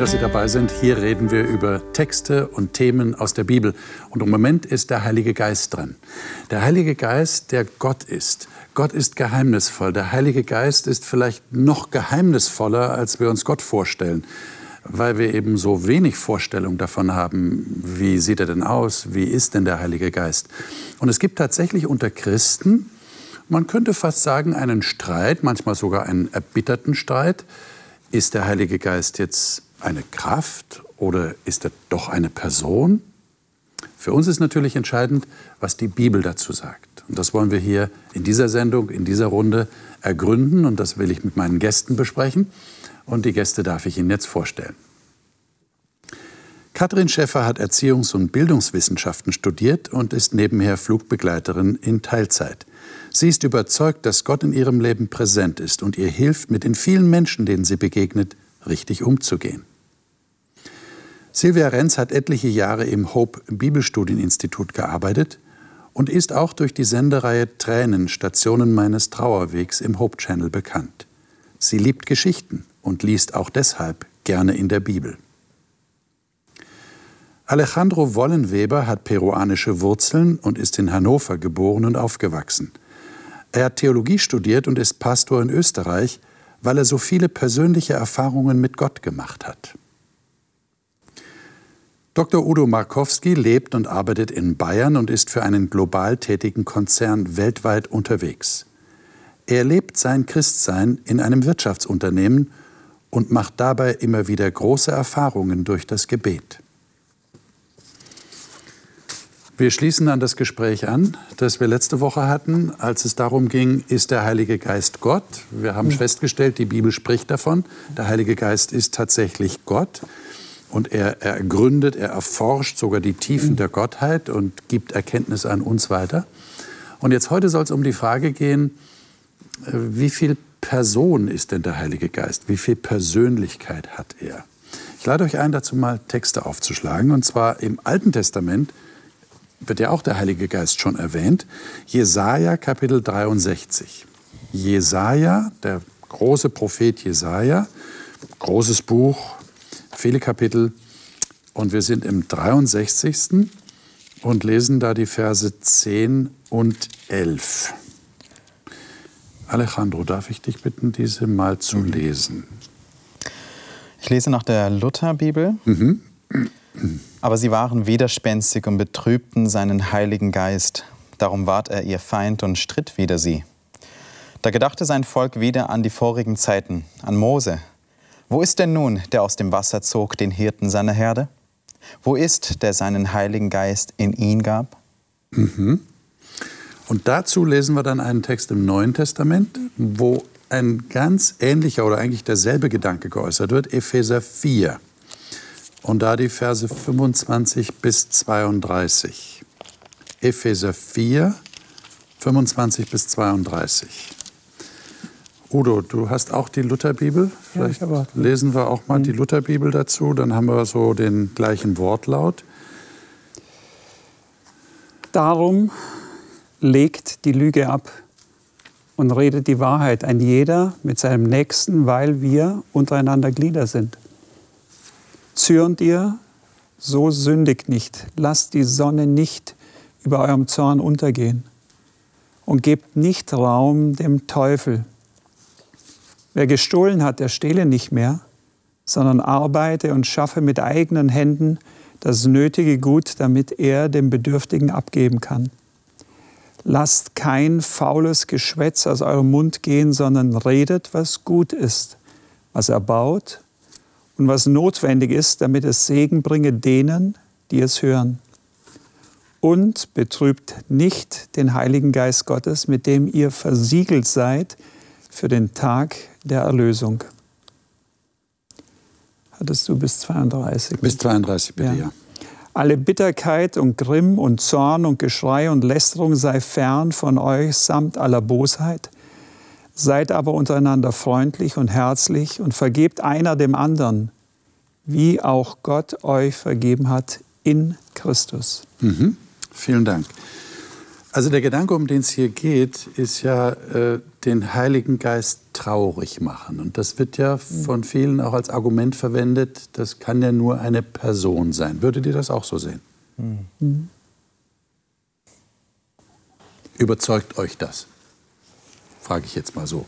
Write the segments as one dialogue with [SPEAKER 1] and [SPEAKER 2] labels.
[SPEAKER 1] Dass Sie dabei sind. Hier reden wir über Texte und Themen aus der Bibel. Und im Moment ist der Heilige Geist dran. Der Heilige Geist, der Gott ist. Gott ist geheimnisvoll. Der Heilige Geist ist vielleicht noch geheimnisvoller, als wir uns Gott vorstellen, weil wir eben so wenig Vorstellung davon haben, wie sieht er denn aus, wie ist denn der Heilige Geist. Und es gibt tatsächlich unter Christen, man könnte fast sagen, einen Streit, manchmal sogar einen erbitterten Streit. Ist der Heilige Geist jetzt eine Kraft oder ist er doch eine Person? Für uns ist natürlich entscheidend, was die Bibel dazu sagt. Und das wollen wir hier in dieser Sendung, in dieser Runde ergründen und das will ich mit meinen Gästen besprechen. Und die Gäste darf ich Ihnen jetzt vorstellen. Katrin Schäffer hat Erziehungs- und Bildungswissenschaften studiert und ist nebenher Flugbegleiterin in Teilzeit. Sie ist überzeugt, dass Gott in ihrem Leben präsent ist und ihr hilft, mit den vielen Menschen, denen sie begegnet, richtig umzugehen. Silvia Renz hat etliche Jahre im Hope Bibelstudieninstitut gearbeitet und ist auch durch die Sendereihe Tränen Stationen meines Trauerwegs im Hope Channel bekannt. Sie liebt Geschichten und liest auch deshalb gerne in der Bibel. Alejandro Wollenweber hat peruanische Wurzeln und ist in Hannover geboren und aufgewachsen. Er hat Theologie studiert und ist Pastor in Österreich, weil er so viele persönliche Erfahrungen mit Gott gemacht hat. Dr. Udo Markowski lebt und arbeitet in Bayern und ist für einen global tätigen Konzern weltweit unterwegs. Er lebt sein Christsein in einem Wirtschaftsunternehmen und macht dabei immer wieder große Erfahrungen durch das Gebet. Wir schließen an das Gespräch an, das wir letzte Woche hatten, als es darum ging, ist der Heilige Geist Gott? Wir haben mhm. festgestellt, die Bibel spricht davon, der Heilige Geist ist tatsächlich Gott. Und er, er ergründet, er erforscht sogar die Tiefen der Gottheit und gibt Erkenntnis an uns weiter. Und jetzt heute soll es um die Frage gehen, äh, wie viel Person ist denn der Heilige Geist? Wie viel Persönlichkeit hat er? Ich lade euch ein, dazu mal Texte aufzuschlagen. Und zwar im Alten Testament wird ja auch der Heilige Geist schon erwähnt. Jesaja Kapitel 63. Jesaja, der große Prophet Jesaja, großes Buch, viele Kapitel. Und wir sind im 63. und lesen da die Verse 10 und 11. Alejandro, darf ich dich bitten, diese mal zu mhm. lesen?
[SPEAKER 2] Ich lese nach der Lutherbibel. Mhm. Aber sie waren widerspenstig und betrübten seinen Heiligen Geist. Darum ward er ihr Feind und stritt wider sie. Da gedachte sein Volk wieder an die vorigen Zeiten, an Mose, wo ist denn nun, der aus dem Wasser zog, den Hirten seiner Herde? Wo ist, der seinen Heiligen Geist in ihn gab?
[SPEAKER 1] Mhm. Und dazu lesen wir dann einen Text im Neuen Testament, wo ein ganz ähnlicher oder eigentlich derselbe Gedanke geäußert wird, Epheser 4. Und da die Verse 25 bis 32. Epheser 4, 25 bis 32. Udo, du hast auch die Lutherbibel. Vielleicht ja, lesen wir auch mal mhm. die Lutherbibel dazu, dann haben wir so den gleichen Wortlaut.
[SPEAKER 3] Darum legt die Lüge ab und redet die Wahrheit, ein jeder mit seinem Nächsten, weil wir untereinander Glieder sind. Zürnt ihr, so sündigt nicht, lasst die Sonne nicht über eurem Zorn untergehen und gebt nicht Raum dem Teufel. Wer gestohlen hat, der stehle nicht mehr, sondern arbeite und schaffe mit eigenen Händen das nötige Gut, damit er dem Bedürftigen abgeben kann. Lasst kein faules Geschwätz aus eurem Mund gehen, sondern redet, was gut ist, was erbaut und was notwendig ist, damit es Segen bringe denen, die es hören. Und betrübt nicht den Heiligen Geist Gottes, mit dem ihr versiegelt seid für den Tag der Erlösung. Hattest du bis 32?
[SPEAKER 1] Bis 32 bitte, ja. ja.
[SPEAKER 3] Alle Bitterkeit und Grimm und Zorn und Geschrei und Lästerung sei fern von euch samt aller Bosheit. Seid aber untereinander freundlich und herzlich und vergebt einer dem anderen, wie auch Gott euch vergeben hat in Christus.
[SPEAKER 1] Mhm. Vielen Dank. Also der Gedanke, um den es hier geht, ist ja äh, den Heiligen Geist traurig machen. Und das wird ja von vielen auch als Argument verwendet, das kann ja nur eine Person sein. Würdet ihr das auch so sehen? Mhm. Überzeugt euch das? Frage ich jetzt mal so.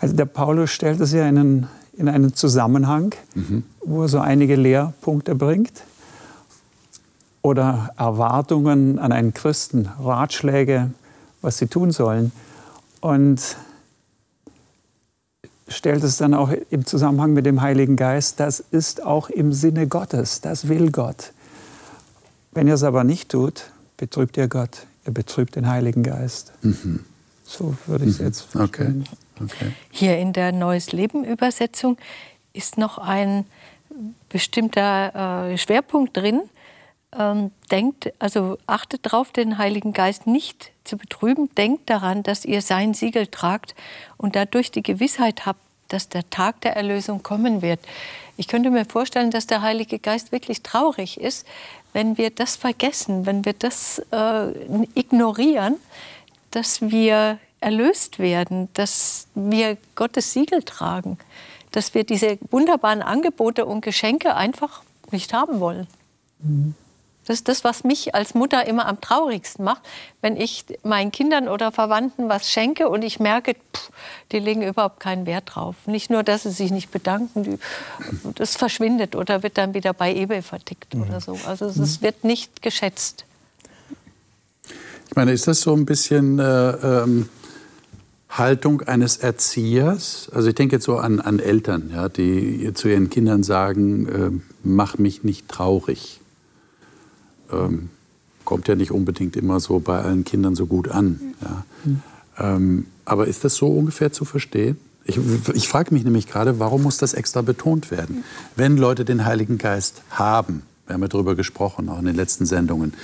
[SPEAKER 3] Also der Paulus stellt es ja in einen, in einen Zusammenhang, mhm. wo er so einige Lehrpunkte bringt oder Erwartungen an einen Christen, Ratschläge, was sie tun sollen. Und stellt es dann auch im Zusammenhang mit dem Heiligen Geist, das ist auch im Sinne Gottes, das will Gott. Wenn ihr es aber nicht tut, betrübt ihr Gott, ihr betrübt den Heiligen Geist. Mhm. So würde ich es mhm. jetzt
[SPEAKER 1] verstehen. Okay. okay.
[SPEAKER 4] Hier in der Neues Leben Übersetzung ist noch ein bestimmter äh, Schwerpunkt drin, ähm, denkt, also achtet darauf, den Heiligen Geist nicht zu betrüben. Denkt daran, dass ihr sein Siegel tragt und dadurch die Gewissheit habt, dass der Tag der Erlösung kommen wird. Ich könnte mir vorstellen, dass der Heilige Geist wirklich traurig ist, wenn wir das vergessen, wenn wir das äh, ignorieren, dass wir erlöst werden, dass wir Gottes Siegel tragen, dass wir diese wunderbaren Angebote und Geschenke einfach nicht haben wollen. Mhm. Das ist das, was mich als Mutter immer am traurigsten macht, wenn ich meinen Kindern oder Verwandten was schenke und ich merke, pff, die legen überhaupt keinen Wert drauf. Nicht nur, dass sie sich nicht bedanken, die, das verschwindet oder wird dann wieder bei eBay vertickt oder so. Also es wird nicht geschätzt.
[SPEAKER 1] Ich meine, ist das so ein bisschen äh, ähm, Haltung eines Erziehers? Also ich denke jetzt so an, an Eltern, ja, die zu ihren Kindern sagen, äh, mach mich nicht traurig ähm, kommt ja nicht unbedingt immer so bei allen Kindern so gut an. Ja. Ähm, aber ist das so ungefähr zu verstehen? Ich, ich frage mich nämlich gerade, warum muss das extra betont werden? Wenn Leute den Heiligen Geist haben, wir haben ja darüber gesprochen, auch in den letzten Sendungen,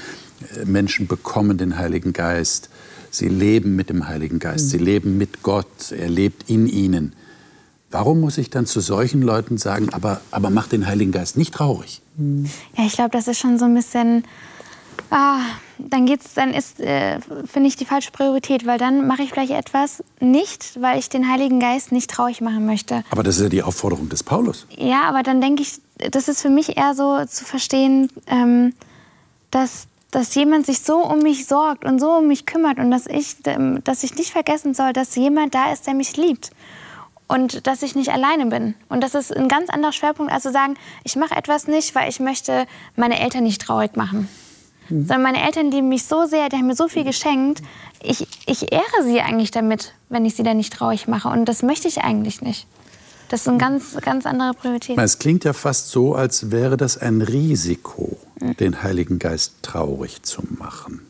[SPEAKER 1] äh, Menschen bekommen den Heiligen Geist, sie leben mit dem Heiligen Geist, sie leben mit Gott, er lebt in ihnen. Warum muss ich dann zu solchen Leuten sagen, aber, aber mach den Heiligen Geist nicht traurig?
[SPEAKER 5] Ja, ich glaube, das ist schon so ein bisschen. Ah, dann geht's, dann ist, äh, finde ich, die falsche Priorität, weil dann mache ich vielleicht etwas nicht, weil ich den Heiligen Geist nicht traurig machen möchte.
[SPEAKER 1] Aber das ist ja die Aufforderung des Paulus.
[SPEAKER 5] Ja, aber dann denke ich, das ist für mich eher so zu verstehen, ähm, dass, dass jemand sich so um mich sorgt und so um mich kümmert und dass ich, dass ich nicht vergessen soll, dass jemand da ist, der mich liebt und dass ich nicht alleine bin. Und das ist ein ganz anderer Schwerpunkt, als zu sagen, ich mache etwas nicht, weil ich möchte meine Eltern nicht traurig machen. Mhm. Sondern meine Eltern lieben mich so sehr, die haben mir so viel geschenkt. Ich, ich ehre sie eigentlich damit, wenn ich sie dann nicht traurig mache. Und das möchte ich eigentlich nicht. Das ist eine ganz, ganz andere Priorität.
[SPEAKER 1] Es klingt ja fast so, als wäre das ein Risiko, mhm. den Heiligen Geist traurig zu machen.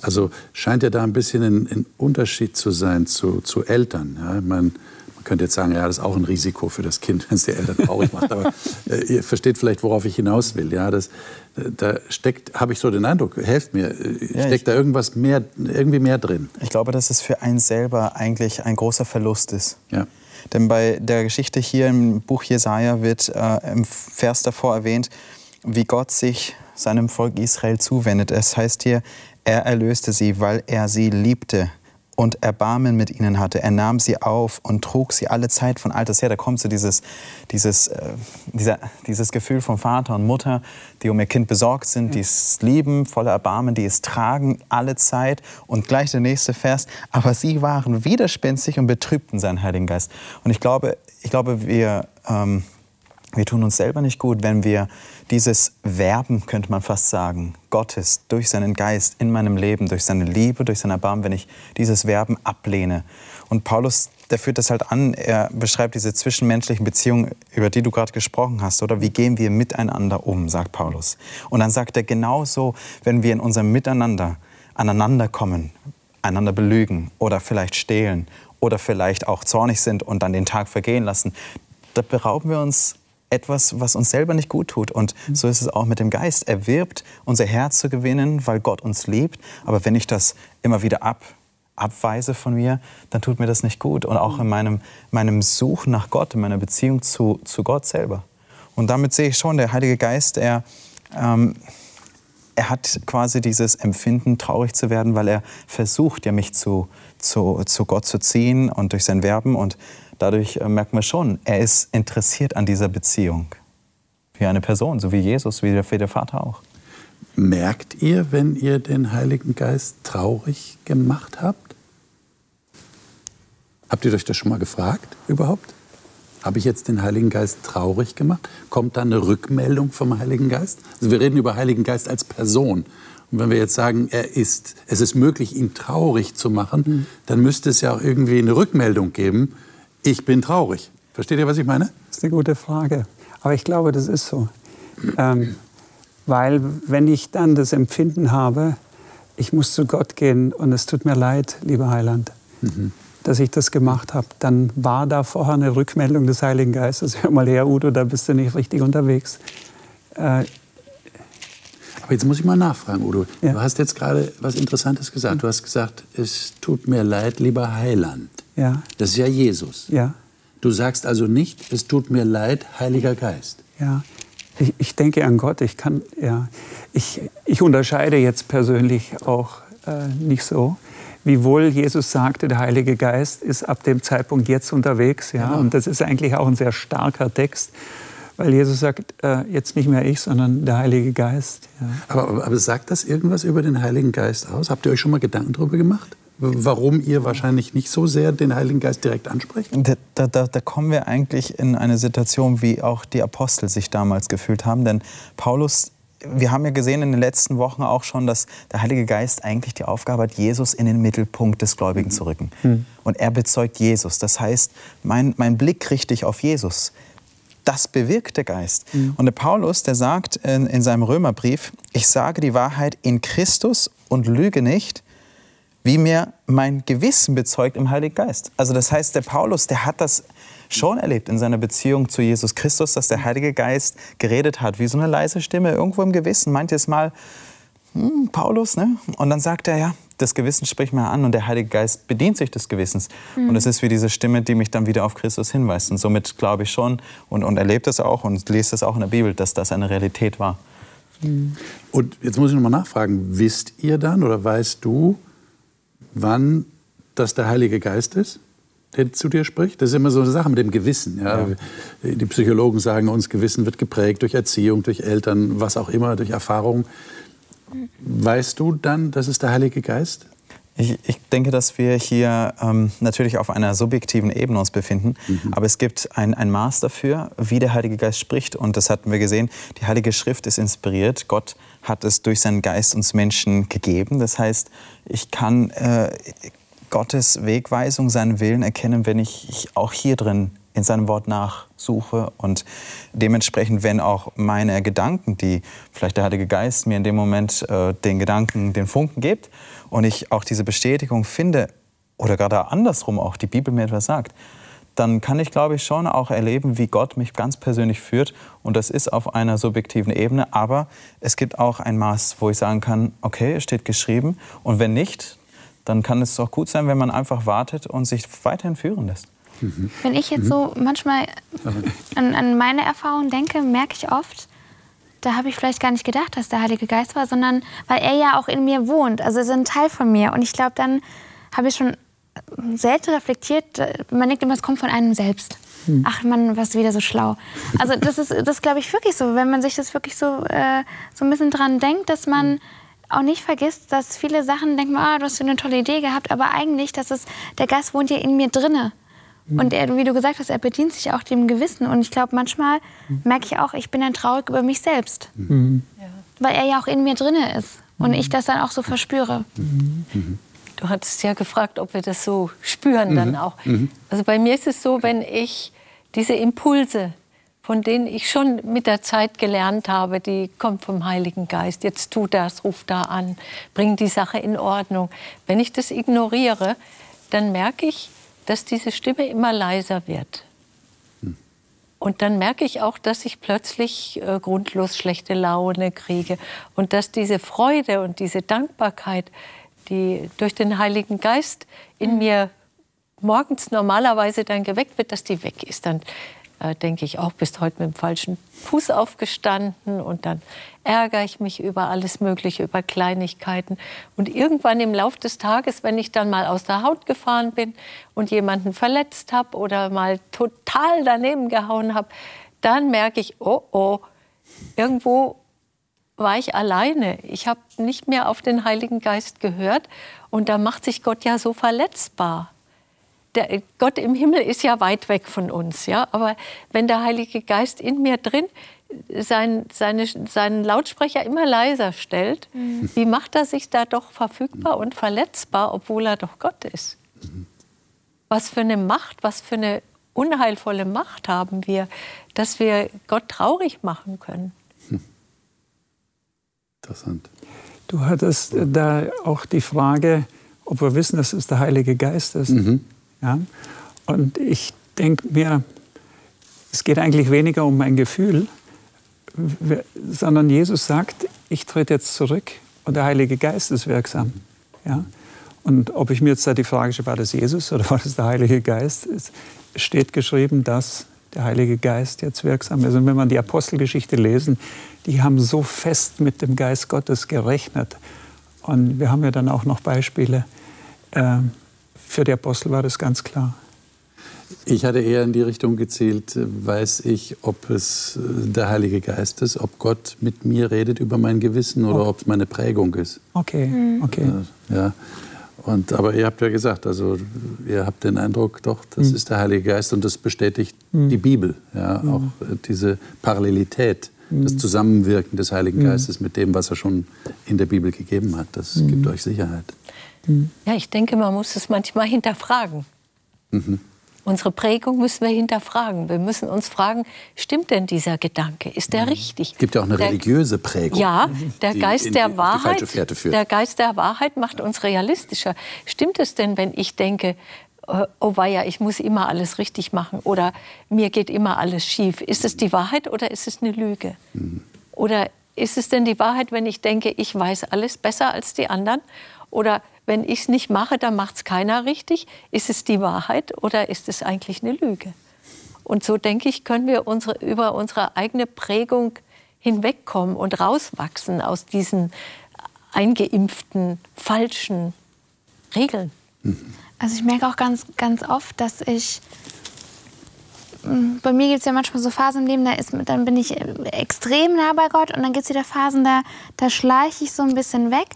[SPEAKER 1] Also scheint ja da ein bisschen ein, ein Unterschied zu sein zu, zu Eltern. Ja, ich meine, man könnte jetzt sagen, ja, das ist auch ein Risiko für das Kind, wenn es die Eltern traurig macht. Aber äh, ihr versteht vielleicht, worauf ich hinaus will. Ja, das, äh, da steckt, habe ich so den Eindruck, helft mir, äh, ja, steckt da irgendwas mehr, irgendwie mehr drin?
[SPEAKER 2] Ich glaube, dass es für einen selber eigentlich ein großer Verlust ist.
[SPEAKER 1] Ja.
[SPEAKER 2] Denn bei der Geschichte hier im Buch Jesaja wird äh, im Vers davor erwähnt, wie Gott sich seinem Volk Israel zuwendet. Es heißt hier, er erlöste sie, weil er sie liebte und Erbarmen mit ihnen hatte. Er nahm sie auf und trug sie alle Zeit von alters her. Da kommt so dieses, dieses, äh, dieser, dieses Gefühl von Vater und Mutter, die um ihr Kind besorgt sind, die es lieben, voller Erbarmen, die es tragen alle Zeit. Und gleich der nächste Vers, aber sie waren widerspenstig und betrübten seinen Heiligen Geist. Und ich glaube, ich glaube wir, ähm, wir tun uns selber nicht gut, wenn wir dieses Werben, könnte man fast sagen, Gottes durch seinen Geist in meinem Leben, durch seine Liebe, durch sein Erbarmen, wenn ich dieses Werben ablehne. Und Paulus, der führt das halt an, er beschreibt diese zwischenmenschlichen Beziehungen, über die du gerade gesprochen hast, oder wie gehen wir miteinander um, sagt Paulus. Und dann sagt er genauso, wenn wir in unserem Miteinander aneinander kommen, einander belügen oder vielleicht stehlen oder vielleicht auch zornig sind und dann den Tag vergehen lassen, da berauben wir uns etwas, was uns selber nicht gut tut. Und so ist es auch mit dem Geist. Er wirbt, unser Herz zu gewinnen, weil Gott uns liebt. Aber wenn ich das immer wieder ab, abweise von mir, dann tut mir das nicht gut. Und auch in meinem, meinem Suchen nach Gott, in meiner Beziehung zu, zu Gott selber. Und damit sehe ich schon, der Heilige Geist, er, ähm, er hat quasi dieses Empfinden, traurig zu werden, weil er versucht, ja, mich zu, zu, zu Gott zu ziehen und durch sein Werben. Und dadurch äh, merkt man schon, er ist interessiert an dieser Beziehung. Wie eine Person, so wie Jesus, wie der, wie der Vater auch.
[SPEAKER 1] Merkt ihr, wenn ihr den Heiligen Geist traurig gemacht habt? Habt ihr euch das schon mal gefragt überhaupt? Habe ich jetzt den Heiligen Geist traurig gemacht? Kommt da eine Rückmeldung vom Heiligen Geist? Also wir reden über Heiligen Geist als Person. Und wenn wir jetzt sagen, er ist, es ist möglich, ihn traurig zu machen, mhm. dann müsste es ja auch irgendwie eine Rückmeldung geben. Ich bin traurig. Versteht ihr, was ich meine?
[SPEAKER 3] Das ist eine gute Frage. Aber ich glaube, das ist so. Ähm, weil wenn ich dann das Empfinden habe, ich muss zu Gott gehen und es tut mir leid, lieber Heiland, mhm. dass ich das gemacht habe, dann war da vorher eine Rückmeldung des Heiligen Geistes. Hör mal her, Udo, da bist du nicht richtig unterwegs. Äh,
[SPEAKER 1] aber jetzt muss ich mal nachfragen, Udo. Ja. Du hast jetzt gerade was Interessantes gesagt. Du hast gesagt, es tut mir leid, lieber Heiland.
[SPEAKER 3] Ja.
[SPEAKER 1] Das ist ja Jesus.
[SPEAKER 3] Ja.
[SPEAKER 1] Du sagst also nicht, es tut mir leid, Heiliger Geist.
[SPEAKER 3] Ja. Ich, ich denke an Gott. Ich, kann, ja, ich, ich unterscheide jetzt persönlich auch äh, nicht so. Wiewohl Jesus sagte, der Heilige Geist ist ab dem Zeitpunkt jetzt unterwegs. Ja? Genau. Und das ist eigentlich auch ein sehr starker Text, weil Jesus sagt, äh, jetzt nicht mehr ich, sondern der Heilige Geist.
[SPEAKER 1] Ja. Aber, aber, aber sagt das irgendwas über den Heiligen Geist aus? Habt ihr euch schon mal Gedanken darüber gemacht? Warum ihr wahrscheinlich nicht so sehr den Heiligen Geist direkt ansprecht?
[SPEAKER 2] Da, da, da, kommen wir eigentlich in eine Situation, wie auch die Apostel sich damals gefühlt haben. Denn Paulus, wir haben ja gesehen in den letzten Wochen auch schon, dass der Heilige Geist eigentlich die Aufgabe hat, Jesus in den Mittelpunkt des Gläubigen zu rücken. Mhm. Und er bezeugt Jesus. Das heißt, mein, mein Blick richtet sich auf Jesus. Das bewirkt der Geist. Mhm. Und der Paulus, der sagt in, in seinem Römerbrief, ich sage die Wahrheit in Christus und lüge nicht, wie mir mein Gewissen bezeugt im Heiligen Geist. Also das heißt, der Paulus, der hat das schon erlebt in seiner Beziehung zu Jesus Christus, dass der Heilige Geist geredet hat, wie so eine leise Stimme irgendwo im Gewissen. Manches Mal, hm, Paulus, ne? Und dann sagt er, ja, das Gewissen spricht mir an und der Heilige Geist bedient sich des Gewissens. Mhm. Und es ist wie diese Stimme, die mich dann wieder auf Christus hinweist. Und somit glaube ich schon und, und erlebt es auch und lese es auch in der Bibel, dass das eine Realität war.
[SPEAKER 1] Mhm. Und jetzt muss ich noch mal nachfragen, wisst ihr dann oder weißt du, wann das der Heilige Geist ist, der zu dir spricht? Das ist immer so eine Sache mit dem Gewissen. Ja? ja. Die Psychologen sagen uns, Gewissen wird geprägt durch Erziehung, durch Eltern, was auch immer, durch Erfahrung. Weißt du dann, das ist der Heilige Geist?
[SPEAKER 2] Ich, ich, denke, dass wir hier ähm, natürlich auf einer subjektiven Ebene uns befinden. Mhm. Aber es gibt ein, ein Maß dafür, wie der Heilige Geist spricht. Und das hatten wir gesehen. Die Heilige Schrift ist inspiriert. Gott hat es durch seinen Geist uns Menschen gegeben. Das heißt, ich kann äh, Gottes Wegweisung, seinen Willen erkennen, wenn ich, ich auch hier drin in seinem Wort nachsuche und dementsprechend, wenn auch meine Gedanken, die vielleicht der Heilige Geist mir in dem Moment äh, den Gedanken, den Funken gibt und ich auch diese Bestätigung finde oder gerade andersrum auch die Bibel mir etwas sagt, dann kann ich, glaube ich, schon auch erleben, wie Gott mich ganz persönlich führt. Und das ist auf einer subjektiven Ebene. Aber es gibt auch ein Maß, wo ich sagen kann, okay, es steht geschrieben. Und wenn nicht, dann kann es auch gut sein, wenn man einfach wartet und sich weiterhin führen lässt.
[SPEAKER 5] Mhm. Wenn ich jetzt mhm. so manchmal an, an meine Erfahrungen denke, merke ich oft, da habe ich vielleicht gar nicht gedacht, dass der Heilige Geist war, sondern weil er ja auch in mir wohnt. Also er ist ein Teil von mir. Und ich glaube, dann habe ich schon selten reflektiert. Man denkt immer, es kommt von einem selbst. Hm. Ach man, was wieder so schlau. Also das ist, das glaube ich wirklich so, wenn man sich das wirklich so, äh, so ein bisschen dran denkt, dass man hm. auch nicht vergisst, dass viele Sachen denken, ah, du hast eine tolle Idee gehabt, aber eigentlich, dass es, der Geist wohnt ja in mir drinne. Hm. Und er, wie du gesagt hast, er bedient sich auch dem Gewissen. Und ich glaube, manchmal hm. merke ich auch, ich bin dann traurig über mich selbst. Mhm. Weil er ja auch in mir drinne ist. Und ich das dann auch so verspüre. Mhm.
[SPEAKER 4] Du hattest ja gefragt, ob wir das so spüren dann mhm. auch. Mhm. Also bei mir ist es so, wenn ich diese Impulse, von denen ich schon mit der Zeit gelernt habe, die kommen vom Heiligen Geist. Jetzt tu das, ruf da an, bring die Sache in Ordnung. Wenn ich das ignoriere, dann merke ich, dass diese Stimme immer leiser wird. Hm. Und dann merke ich auch, dass ich plötzlich äh, grundlos schlechte Laune kriege und dass diese Freude und diese Dankbarkeit die durch den Heiligen Geist in mir morgens normalerweise dann geweckt wird, dass die weg ist. Dann äh, denke ich auch, bist heute mit dem falschen Fuß aufgestanden und dann ärgere ich mich über alles Mögliche, über Kleinigkeiten. Und irgendwann im Laufe des Tages, wenn ich dann mal aus der Haut gefahren bin und jemanden verletzt habe oder mal total daneben gehauen habe, dann merke ich, oh oh, irgendwo war ich alleine. Ich habe nicht mehr auf den Heiligen Geist gehört und da macht sich Gott ja so verletzbar der Gott im Himmel ist ja weit weg von uns, ja. Aber wenn der Heilige Geist in mir drin sein, seine, seinen Lautsprecher immer leiser stellt, mhm. wie macht er sich da doch verfügbar und verletzbar, obwohl er doch Gott ist? Mhm. Was für eine Macht, was für eine unheilvolle Macht haben wir, dass wir Gott traurig machen können.
[SPEAKER 1] Interessant.
[SPEAKER 3] Du hattest da auch die Frage, ob wir wissen, dass es der Heilige Geist ist. Mhm. Ja? Und ich denke mir, es geht eigentlich weniger um mein Gefühl, sondern Jesus sagt, ich trete jetzt zurück und der Heilige Geist ist wirksam. Ja? Und ob ich mir jetzt da die Frage stelle, war das Jesus oder war das der Heilige Geist? Es steht geschrieben, dass der Heilige Geist jetzt wirksam ist. Und wenn man die Apostelgeschichte lesen, die haben so fest mit dem Geist Gottes gerechnet. Und wir haben ja dann auch noch Beispiele, äh, für die Apostel war das ganz klar.
[SPEAKER 1] Ich hatte eher in die Richtung gezielt, weiß ich, ob es äh, der Heilige Geist ist, ob Gott mit mir redet über mein Gewissen oder oh. ob es meine Prägung ist.
[SPEAKER 3] Okay, mhm. okay.
[SPEAKER 1] Ja. Und, aber ihr habt ja gesagt, also ihr habt den Eindruck, doch, das mhm. ist der Heilige Geist und das bestätigt mhm. die Bibel. Ja, mhm. auch äh, diese Parallelität, das mhm. Zusammenwirken des Heiligen mhm. Geistes mit dem, was er schon in der Bibel gegeben hat. Das gibt euch Sicherheit.
[SPEAKER 4] Mhm. Ja, ich denke, man muss es manchmal hinterfragen. Mhm. Unsere Prägung müssen wir hinterfragen. Wir müssen uns fragen, stimmt denn dieser Gedanke? Ist der mhm. richtig?
[SPEAKER 1] Es gibt ja auch eine der, religiöse Prägung.
[SPEAKER 4] Ja, der Geist der Wahrheit, der Geist der Wahrheit macht uns realistischer. Stimmt es denn, wenn ich denke, äh, oh weia, ich muss immer alles richtig machen oder mir geht immer alles schief? Ist es die Wahrheit oder ist es eine Lüge? Mhm. Oder ist es denn die Wahrheit, wenn ich denke, ich weiß alles besser als die anderen? Oder wenn ich es nicht mache, dann macht es keiner richtig. Ist es die Wahrheit oder ist es eigentlich eine Lüge? Und so denke ich, können wir unsere, über unsere eigene Prägung hinwegkommen und rauswachsen aus diesen eingeimpften, falschen Regeln.
[SPEAKER 5] Also ich merke auch ganz, ganz oft, dass ich hm, bei mir gibt es ja manchmal so Phasen im Leben, da ist, dann bin ich extrem nah bei Gott und dann gibt es wieder Phasen, da, da schleiche ich so ein bisschen weg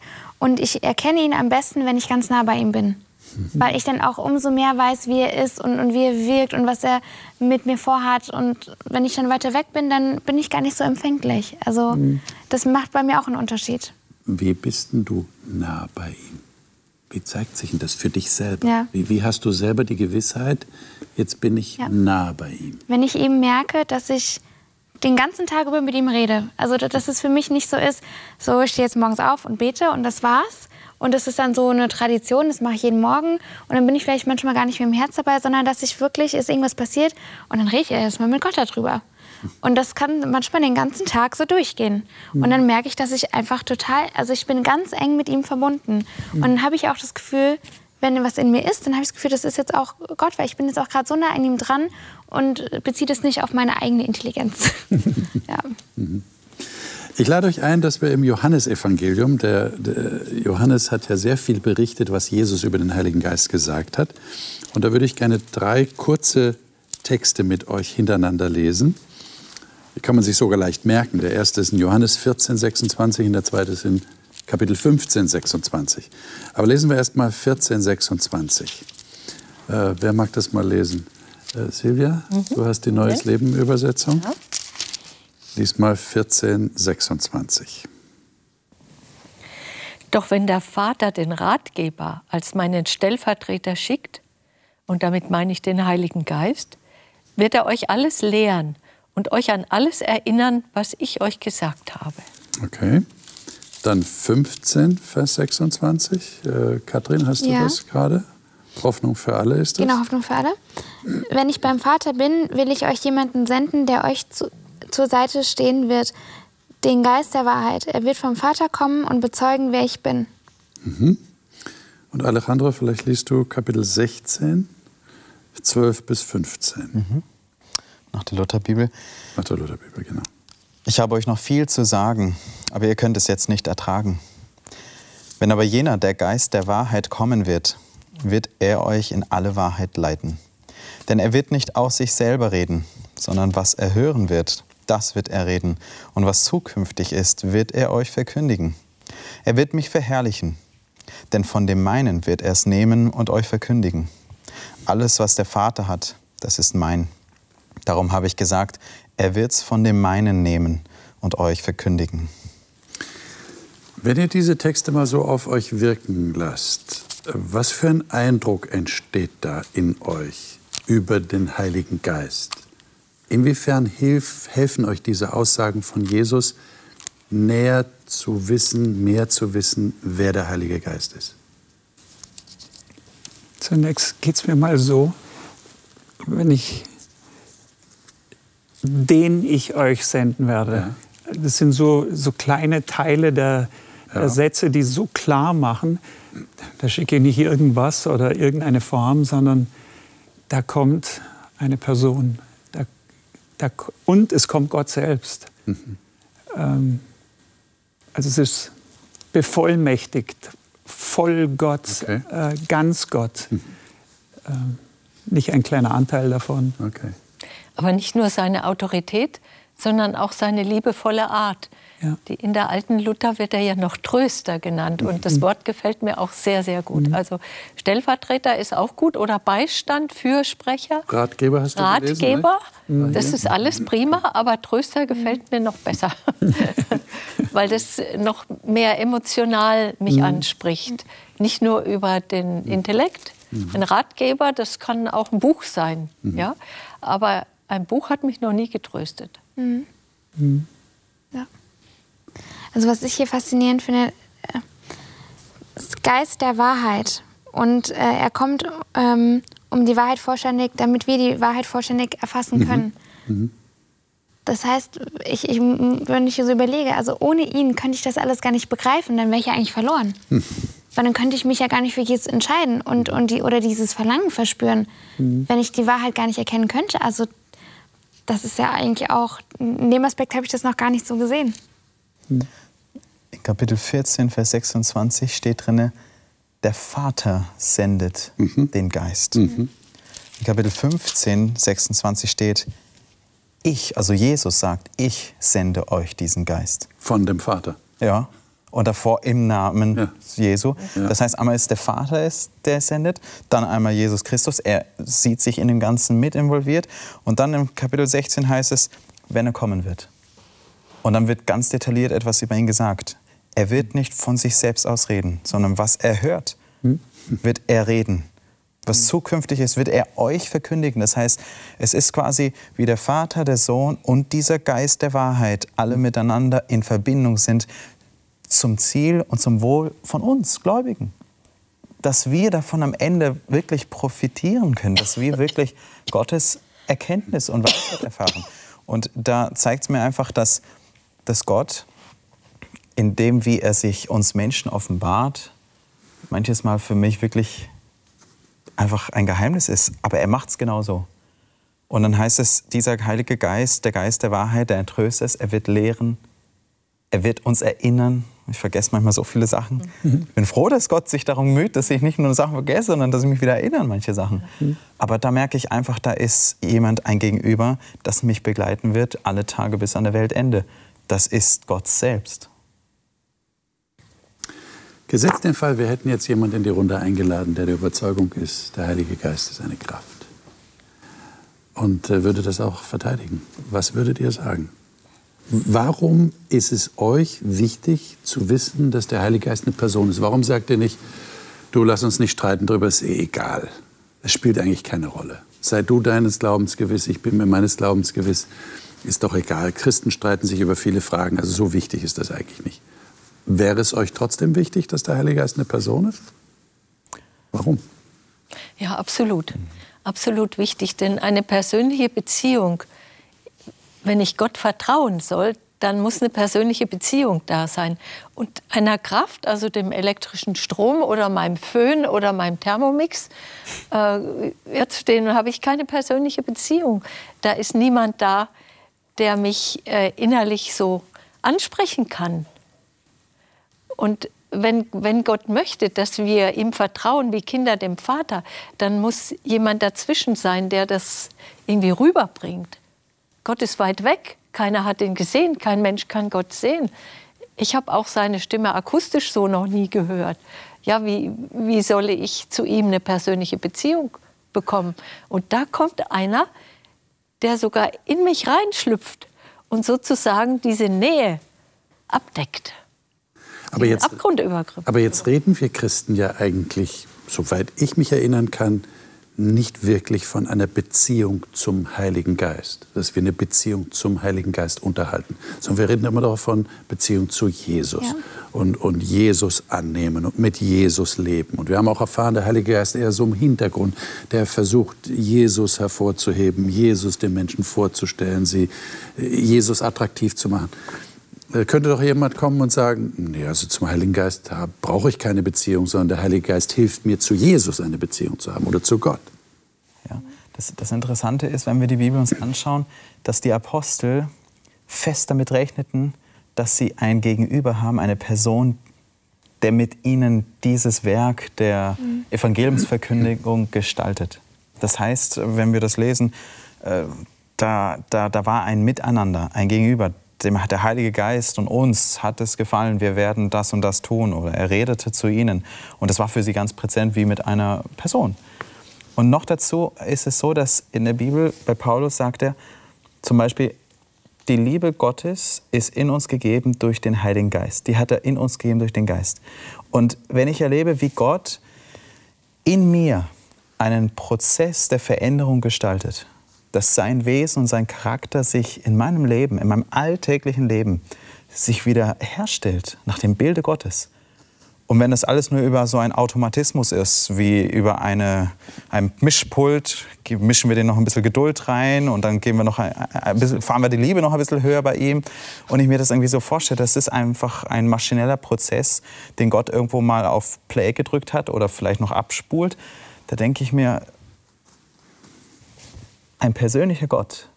[SPEAKER 5] und ich erkenne ihn am besten, wenn ich ganz nah bei ihm bin. Mhm. Weil ich dann auch umso mehr weiß, wie er ist und, und wie er wirkt und was er mit mir vorhat. Und wenn ich dann weiter weg bin, dann bin ich gar nicht so empfänglich. Also mhm. das macht bei mir auch einen Unterschied.
[SPEAKER 1] Wie bist denn du nah bei ihm? Wie zeigt sich denn das für dich selber? Ja. Wie, wie, hast du selber die Gewissheit, jetzt bin ich ja. nah bei ihm?
[SPEAKER 5] Wenn ich eben merke, dass ich den ganzen Tag über mit ihm rede. Also dass es für mich nicht so ist, so ich stehe jetzt morgens auf und bete und das war's. Und das ist dann so eine Tradition, das mache ich jeden Morgen. Und dann bin ich vielleicht manchmal gar nicht mit dem Herz dabei, sondern dass ich wirklich, ist irgendwas passiert und dann rede ich erstmal mit Gott darüber. Und das kann manchmal den ganzen Tag so durchgehen. Und dann merke ich, dass ich einfach total, also ich bin ganz eng mit ihm verbunden. Und dann habe ich auch das Gefühl, wenn was in mir ist, dann habe ich das Gefühl, das ist jetzt auch Gott, weil ich bin jetzt auch gerade so nah an ihm dran und beziehe das nicht auf meine eigene Intelligenz. ja.
[SPEAKER 1] Ich lade euch ein, dass wir im Johannesevangelium, der, der Johannes hat ja sehr viel berichtet, was Jesus über den Heiligen Geist gesagt hat. Und da würde ich gerne drei kurze Texte mit euch hintereinander lesen. Die kann man sich sogar leicht merken. Der erste ist in Johannes 14, 26 und der zweite ist in Kapitel 15, 26. Aber lesen wir erst mal 14, 26. Äh, wer mag das mal lesen? Äh, Silvia, mhm. du hast die Neues okay. Leben Übersetzung. Ja. Lies mal 14, 26.
[SPEAKER 4] Doch wenn der Vater den Ratgeber als meinen Stellvertreter schickt, und damit meine ich den Heiligen Geist, wird er euch alles lehren und euch an alles erinnern, was ich euch gesagt habe.
[SPEAKER 1] Okay. Dann 15, Vers 26. Äh, Kathrin, hast du ja. das gerade? Hoffnung für alle ist das?
[SPEAKER 5] Genau, Hoffnung für alle. Wenn ich beim Vater bin, will ich euch jemanden senden, der euch zu, zur Seite stehen wird. Den Geist der Wahrheit. Er wird vom Vater kommen und bezeugen, wer ich bin.
[SPEAKER 1] Mhm. Und Alejandro, vielleicht liest du Kapitel 16, 12 bis 15. Mhm.
[SPEAKER 2] Nach der Lutherbibel.
[SPEAKER 1] Nach der Lutherbibel, genau.
[SPEAKER 2] Ich habe euch noch viel zu sagen, aber ihr könnt es jetzt nicht ertragen. Wenn aber jener, der Geist der Wahrheit kommen wird, wird er euch in alle Wahrheit leiten. Denn er wird nicht aus sich selber reden, sondern was er hören wird, das wird er reden. Und was zukünftig ist, wird er euch verkündigen. Er wird mich verherrlichen, denn von dem meinen wird er es nehmen und euch verkündigen. Alles, was der Vater hat, das ist mein. Darum habe ich gesagt, er wird es von dem meinen nehmen und euch verkündigen.
[SPEAKER 1] Wenn ihr diese Texte mal so auf euch wirken lasst, was für ein Eindruck entsteht da in euch über den Heiligen Geist? Inwiefern hilf, helfen euch diese Aussagen von Jesus, näher zu wissen, mehr zu wissen, wer der Heilige Geist ist?
[SPEAKER 3] Zunächst geht es mir mal so, wenn ich den ich euch senden werde. Ja. Das sind so, so kleine Teile der, der ja. Sätze, die so klar machen, da schicke ich nicht irgendwas oder irgendeine Form, sondern da kommt eine Person. Da, da, und es kommt Gott selbst. Mhm. Ähm, also es ist bevollmächtigt, voll Gott, okay. äh, ganz Gott. Mhm. Ähm, nicht ein kleiner Anteil davon.
[SPEAKER 1] Okay.
[SPEAKER 4] Aber nicht nur seine Autorität, sondern auch seine liebevolle Art. Ja. Die, in der alten Luther wird er ja noch Tröster genannt. Und das mhm. Wort gefällt mir auch sehr, sehr gut. Mhm. Also Stellvertreter ist auch gut oder Beistand, Fürsprecher.
[SPEAKER 1] Ratgeber hast du
[SPEAKER 4] Ratgeber, gelesen, das ist alles prima, aber Tröster gefällt mir noch besser. Weil das noch mehr emotional mich mhm. anspricht. Nicht nur über den Intellekt. Mhm. Ein Ratgeber, das kann auch ein Buch sein. Mhm. Ja? Aber ein Buch hat mich noch nie getröstet. Mhm.
[SPEAKER 5] Mhm. Ja. Also was ich hier faszinierend finde, äh, ist Geist der Wahrheit. Und äh, er kommt, ähm, um die Wahrheit vollständig, damit wir die Wahrheit vollständig erfassen mhm. können. Mhm. Das heißt, ich, ich, wenn ich so überlege, also ohne ihn könnte ich das alles gar nicht begreifen, dann wäre ich ja eigentlich verloren. Mhm. Weil dann könnte ich mich ja gar nicht für Jesus entscheiden und, und die, oder dieses Verlangen verspüren, mhm. wenn ich die Wahrheit gar nicht erkennen könnte. Also das ist ja eigentlich auch, in dem Aspekt habe ich das noch gar nicht so gesehen.
[SPEAKER 2] In Kapitel 14, Vers 26 steht drin, der Vater sendet mhm. den Geist. Mhm. In Kapitel 15, 26 steht, ich, also Jesus sagt, ich sende euch diesen Geist.
[SPEAKER 1] Von dem Vater.
[SPEAKER 2] Ja und davor im Namen ja. Jesu. Ja. Das heißt, einmal ist der Vater, ist, der sendet, dann einmal Jesus Christus, er sieht sich in dem Ganzen mit involviert. Und dann im Kapitel 16 heißt es, wenn er kommen wird. Und dann wird ganz detailliert etwas über ihn gesagt. Er wird nicht von sich selbst aus reden, sondern was er hört, hm? wird er reden. Was zukünftig ist, wird er euch verkündigen. Das heißt, es ist quasi wie der Vater, der Sohn und dieser Geist der Wahrheit alle miteinander in Verbindung sind, zum Ziel und zum Wohl von uns Gläubigen. Dass wir davon am Ende wirklich profitieren können, dass wir wirklich Gottes Erkenntnis und Weisheit erfahren. Und da zeigt es mir einfach, dass, dass Gott, in dem, wie er sich uns Menschen offenbart, manches Mal für mich wirklich einfach ein Geheimnis ist. Aber er macht es genauso. Und dann heißt es, dieser Heilige Geist, der Geist der Wahrheit, der Tröster ist, er wird lehren, er wird uns erinnern. Ich vergesse manchmal so viele Sachen. Mhm. Ich bin froh, dass Gott sich darum müht, dass ich nicht nur Sachen vergesse, sondern dass ich mich wieder erinnere an manche Sachen. Mhm. Aber da merke ich einfach, da ist jemand ein Gegenüber, das mich begleiten wird, alle Tage bis an der Weltende. Das ist Gott selbst.
[SPEAKER 1] Gesetzt den Fall, wir hätten jetzt jemanden in die Runde eingeladen, der der Überzeugung ist, der Heilige Geist ist eine Kraft. Und äh, würde das auch verteidigen. Was würdet ihr sagen? Warum ist es euch wichtig zu wissen, dass der Heilige Geist eine Person ist? Warum sagt ihr nicht, du lass uns nicht streiten darüber, ist eh egal. Es spielt eigentlich keine Rolle. Sei du deines Glaubens gewiss, ich bin mir meines Glaubens gewiss, ist doch egal. Christen streiten sich über viele Fragen, also so wichtig ist das eigentlich nicht. Wäre es euch trotzdem wichtig, dass der Heilige Geist eine Person ist? Warum?
[SPEAKER 4] Ja, absolut. Absolut wichtig, denn eine persönliche Beziehung wenn ich Gott vertrauen soll, dann muss eine persönliche Beziehung da sein. Und einer Kraft, also dem elektrischen Strom oder meinem Föhn oder meinem Thermomix, äh, jetzt denen habe ich keine persönliche Beziehung. Da ist niemand da, der mich äh, innerlich so ansprechen kann. Und wenn, wenn Gott möchte, dass wir ihm vertrauen wie Kinder dem Vater, dann muss jemand dazwischen sein, der das irgendwie rüberbringt. Gott ist weit weg, keiner hat ihn gesehen, kein Mensch kann Gott sehen. Ich habe auch seine Stimme akustisch so noch nie gehört. Ja, wie, wie soll ich zu ihm eine persönliche Beziehung bekommen? Und da kommt einer, der sogar in mich reinschlüpft und sozusagen diese Nähe abdeckt.
[SPEAKER 1] Aber jetzt, aber jetzt reden wir Christen ja eigentlich, soweit ich mich erinnern kann, nicht wirklich von einer Beziehung zum Heiligen Geist, dass wir eine Beziehung zum Heiligen Geist unterhalten, sondern wir reden immer davon Beziehung zu Jesus ja. und, und Jesus annehmen und mit Jesus leben. Und wir haben auch erfahren, der Heilige Geist eher so im Hintergrund, der versucht, Jesus hervorzuheben, Jesus den Menschen vorzustellen, sie Jesus attraktiv zu machen. Da könnte doch jemand kommen und sagen, nee, also zum Heiligen Geist brauche ich keine Beziehung, sondern der Heilige Geist hilft mir, zu Jesus eine Beziehung zu haben oder zu Gott.
[SPEAKER 2] Ja, das, das Interessante ist, wenn wir die Bibel uns anschauen, dass die Apostel fest damit rechneten, dass sie ein Gegenüber haben, eine Person, der mit ihnen dieses Werk der Evangeliumsverkündigung gestaltet. Das heißt, wenn wir das lesen, äh, da, da, da war ein Miteinander, ein Gegenüber, dem hat der Heilige Geist und uns hat es gefallen, wir werden das und das tun. Oder er redete zu ihnen. Und das war für sie ganz präsent wie mit einer Person. Und noch dazu ist es so, dass in der Bibel bei Paulus sagt er zum Beispiel, die Liebe Gottes ist in uns gegeben durch den Heiligen Geist. Die hat er in uns gegeben durch den Geist. Und wenn ich erlebe, wie Gott in mir einen Prozess der Veränderung gestaltet, dass sein Wesen und sein Charakter sich in meinem Leben, in meinem alltäglichen Leben, sich wieder herstellt nach dem Bilde Gottes. Und wenn das alles nur über so einen Automatismus ist, wie über eine, ein Mischpult, mischen wir den noch ein bisschen Geduld rein und dann gehen wir noch ein, ein bisschen, fahren wir die Liebe noch ein bisschen höher bei ihm. Und ich mir das irgendwie so vorstelle, das ist einfach ein maschineller Prozess, den Gott irgendwo mal auf Play gedrückt hat oder vielleicht noch abspult. Da denke ich mir, ein persönlicher Gott,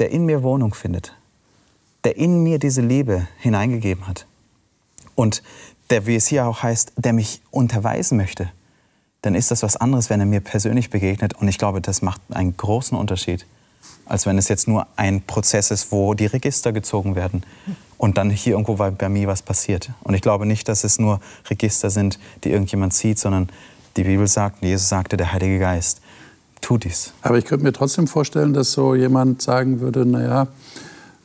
[SPEAKER 2] der in mir Wohnung findet, der in mir diese Liebe hineingegeben hat und der, wie es hier auch heißt, der mich unterweisen möchte, dann ist das was anderes, wenn er mir persönlich begegnet. Und ich glaube, das macht einen großen Unterschied, als wenn es jetzt nur ein Prozess ist, wo die Register gezogen werden und dann hier irgendwo bei mir was passiert. Und ich glaube nicht, dass es nur Register sind, die irgendjemand sieht, sondern die Bibel sagt, Jesus sagte, der Heilige Geist tu dies.
[SPEAKER 1] Aber ich könnte mir trotzdem vorstellen, dass so jemand sagen würde, naja,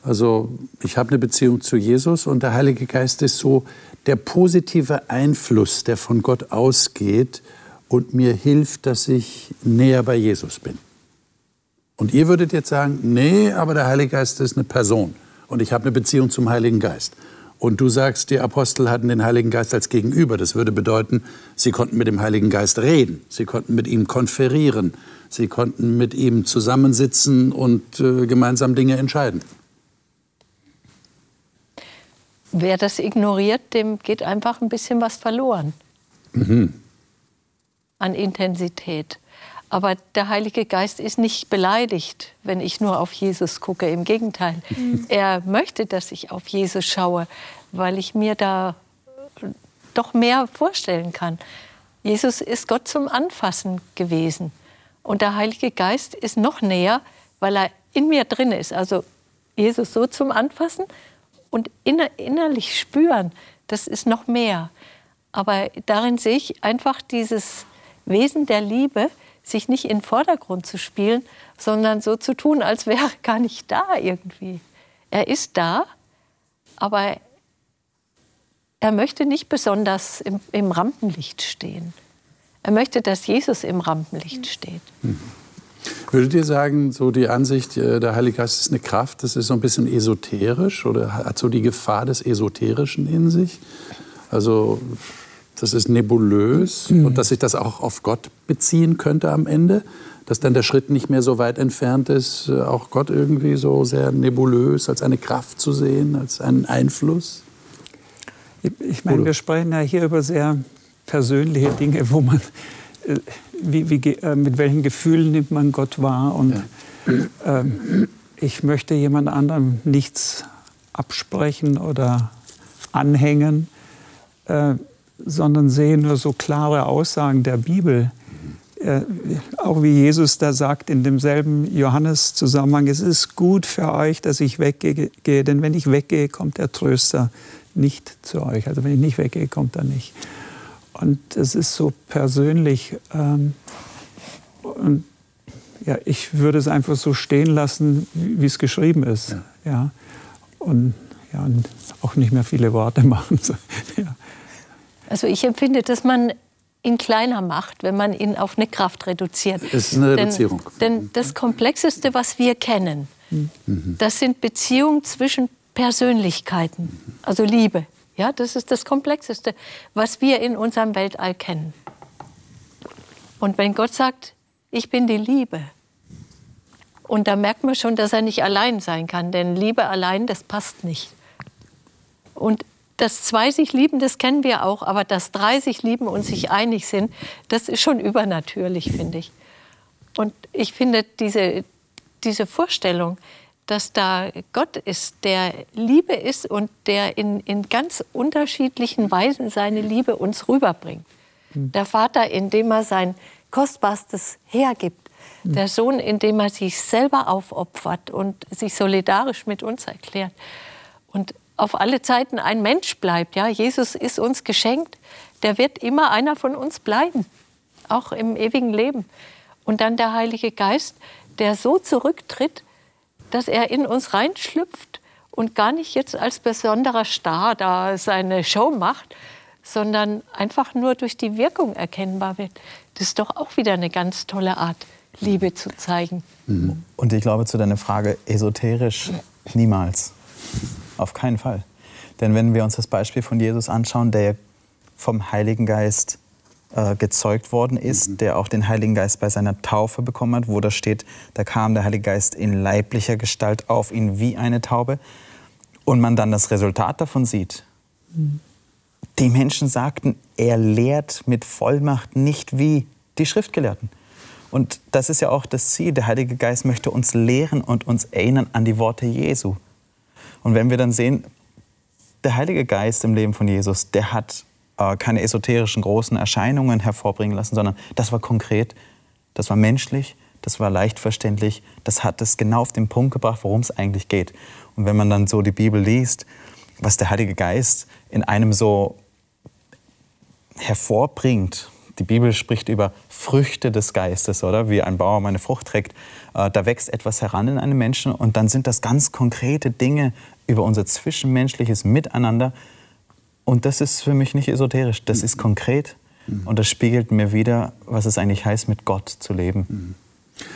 [SPEAKER 1] also ich habe eine Beziehung zu Jesus und der Heilige Geist ist so der positive Einfluss, der von Gott ausgeht und mir hilft, dass ich näher bei Jesus bin. Und ihr würdet jetzt sagen, nee, aber der Heilige Geist ist eine Person und ich habe eine Beziehung zum Heiligen Geist. Und du sagst, die Apostel hatten den Heiligen Geist als Gegenüber. Das würde bedeuten, sie konnten mit dem Heiligen Geist reden, sie konnten mit ihm konferieren, Sie konnten mit ihm zusammensitzen und äh, gemeinsam Dinge entscheiden.
[SPEAKER 4] Wer das ignoriert, dem geht einfach ein bisschen was verloren. Mhm. An Intensität. Aber der Heilige Geist ist nicht beleidigt, wenn ich nur auf Jesus gucke. Im Gegenteil, mhm. er möchte, dass ich auf Jesus schaue, weil ich mir da doch mehr vorstellen kann. Jesus ist Gott zum Anfassen gewesen. Und der Heilige Geist ist noch näher, weil er in mir drin ist. Also Jesus so zum Anfassen und inner, innerlich spüren, das ist noch mehr. Aber darin sehe ich einfach dieses Wesen der Liebe, sich nicht in den Vordergrund zu spielen, sondern so zu tun, als wäre er gar nicht da irgendwie. Er ist da, aber er möchte nicht besonders im, im Rampenlicht stehen. Er möchte, dass Jesus im Rampenlicht steht. Mhm.
[SPEAKER 1] Würdet ihr sagen, so die Ansicht, äh, der Heilige Geist ist eine Kraft, das ist so ein bisschen esoterisch oder hat so die Gefahr des Esoterischen in sich? Also das ist nebulös mhm. und dass sich das auch auf Gott beziehen könnte am Ende? Dass dann der Schritt nicht mehr so weit entfernt ist, äh, auch Gott irgendwie so sehr nebulös als eine Kraft zu sehen, als einen Einfluss?
[SPEAKER 3] Ich meine, wir sprechen ja hier über sehr persönliche Dinge, wo man, äh, wie, wie, äh, mit welchen Gefühlen nimmt man Gott wahr. Und ja. äh, ich möchte jemand anderem nichts absprechen oder anhängen, sondern sehe nur so klare Aussagen der Bibel. Äh, auch wie Jesus da sagt in demselben Johannes-Zusammenhang, es ist gut für euch, dass ich weggehe, denn wenn ich weggehe, kommt der Tröster nicht zu euch. Also wenn ich nicht weggehe, kommt er nicht. Und es ist so persönlich. Ähm, und ja, ich würde es einfach so stehen lassen, wie es geschrieben ist. Ja. ja. Und, ja, und auch nicht mehr viele Worte machen. ja.
[SPEAKER 4] Also ich empfinde, dass man ihn kleiner macht, wenn man ihn auf eine Kraft reduziert.
[SPEAKER 1] Es ist eine Reduzierung.
[SPEAKER 4] Denn, denn das Komplexeste, was wir kennen, mhm. das sind Beziehungen zwischen Persönlichkeiten, also Liebe. Ja, das ist das Komplexeste, was wir in unserem Weltall kennen. Und wenn Gott sagt, ich bin die Liebe, und da merkt man schon, dass er nicht allein sein kann, denn Liebe allein, das passt nicht. Und das zwei sich lieben, das kennen wir auch, aber das drei sich lieben und sich einig sind, das ist schon übernatürlich, finde ich. Und ich finde diese, diese Vorstellung, dass da Gott ist, der Liebe ist und der in, in ganz unterschiedlichen Weisen seine Liebe uns rüberbringt. Mhm. Der Vater, indem er sein Kostbarstes hergibt. Mhm. Der Sohn, indem er sich selber aufopfert und sich solidarisch mit uns erklärt. Und auf alle Zeiten ein Mensch bleibt. Ja? Jesus ist uns geschenkt. Der wird immer einer von uns bleiben, auch im ewigen Leben. Und dann der Heilige Geist, der so zurücktritt, dass er in uns reinschlüpft und gar nicht jetzt als besonderer Star da seine Show macht, sondern einfach nur durch die Wirkung erkennbar wird. Das ist doch auch wieder eine ganz tolle Art, Liebe zu zeigen.
[SPEAKER 2] Mhm. Und ich glaube zu deiner Frage, esoterisch niemals. Auf keinen Fall. Denn wenn wir uns das Beispiel von Jesus anschauen, der vom Heiligen Geist äh, gezeugt worden ist, mhm. der auch den Heiligen Geist bei seiner Taufe bekommen hat, wo da steht, da kam der Heilige Geist in leiblicher Gestalt auf ihn wie eine Taube. Und man dann das Resultat davon sieht. Mhm. Die Menschen sagten, er lehrt mit Vollmacht nicht wie die Schriftgelehrten. Und das ist ja auch das Ziel. Der Heilige Geist möchte uns lehren und uns erinnern an die Worte Jesu. Und wenn wir dann sehen, der Heilige Geist im Leben von Jesus, der hat äh, keine esoterischen großen Erscheinungen hervorbringen lassen, sondern das war konkret, das war menschlich, das war leicht verständlich, das hat es genau auf den Punkt gebracht, worum es eigentlich geht. Und wenn man dann so die Bibel liest, was der Heilige Geist in einem so hervorbringt, die Bibel spricht über Früchte des Geistes, oder? Wie ein Baum eine Frucht trägt. Äh, da wächst etwas heran in einem Menschen und dann sind das ganz konkrete Dinge über unser zwischenmenschliches Miteinander, und das ist für mich nicht esoterisch, das ist konkret und das spiegelt mir wieder, was es eigentlich heißt, mit Gott zu leben.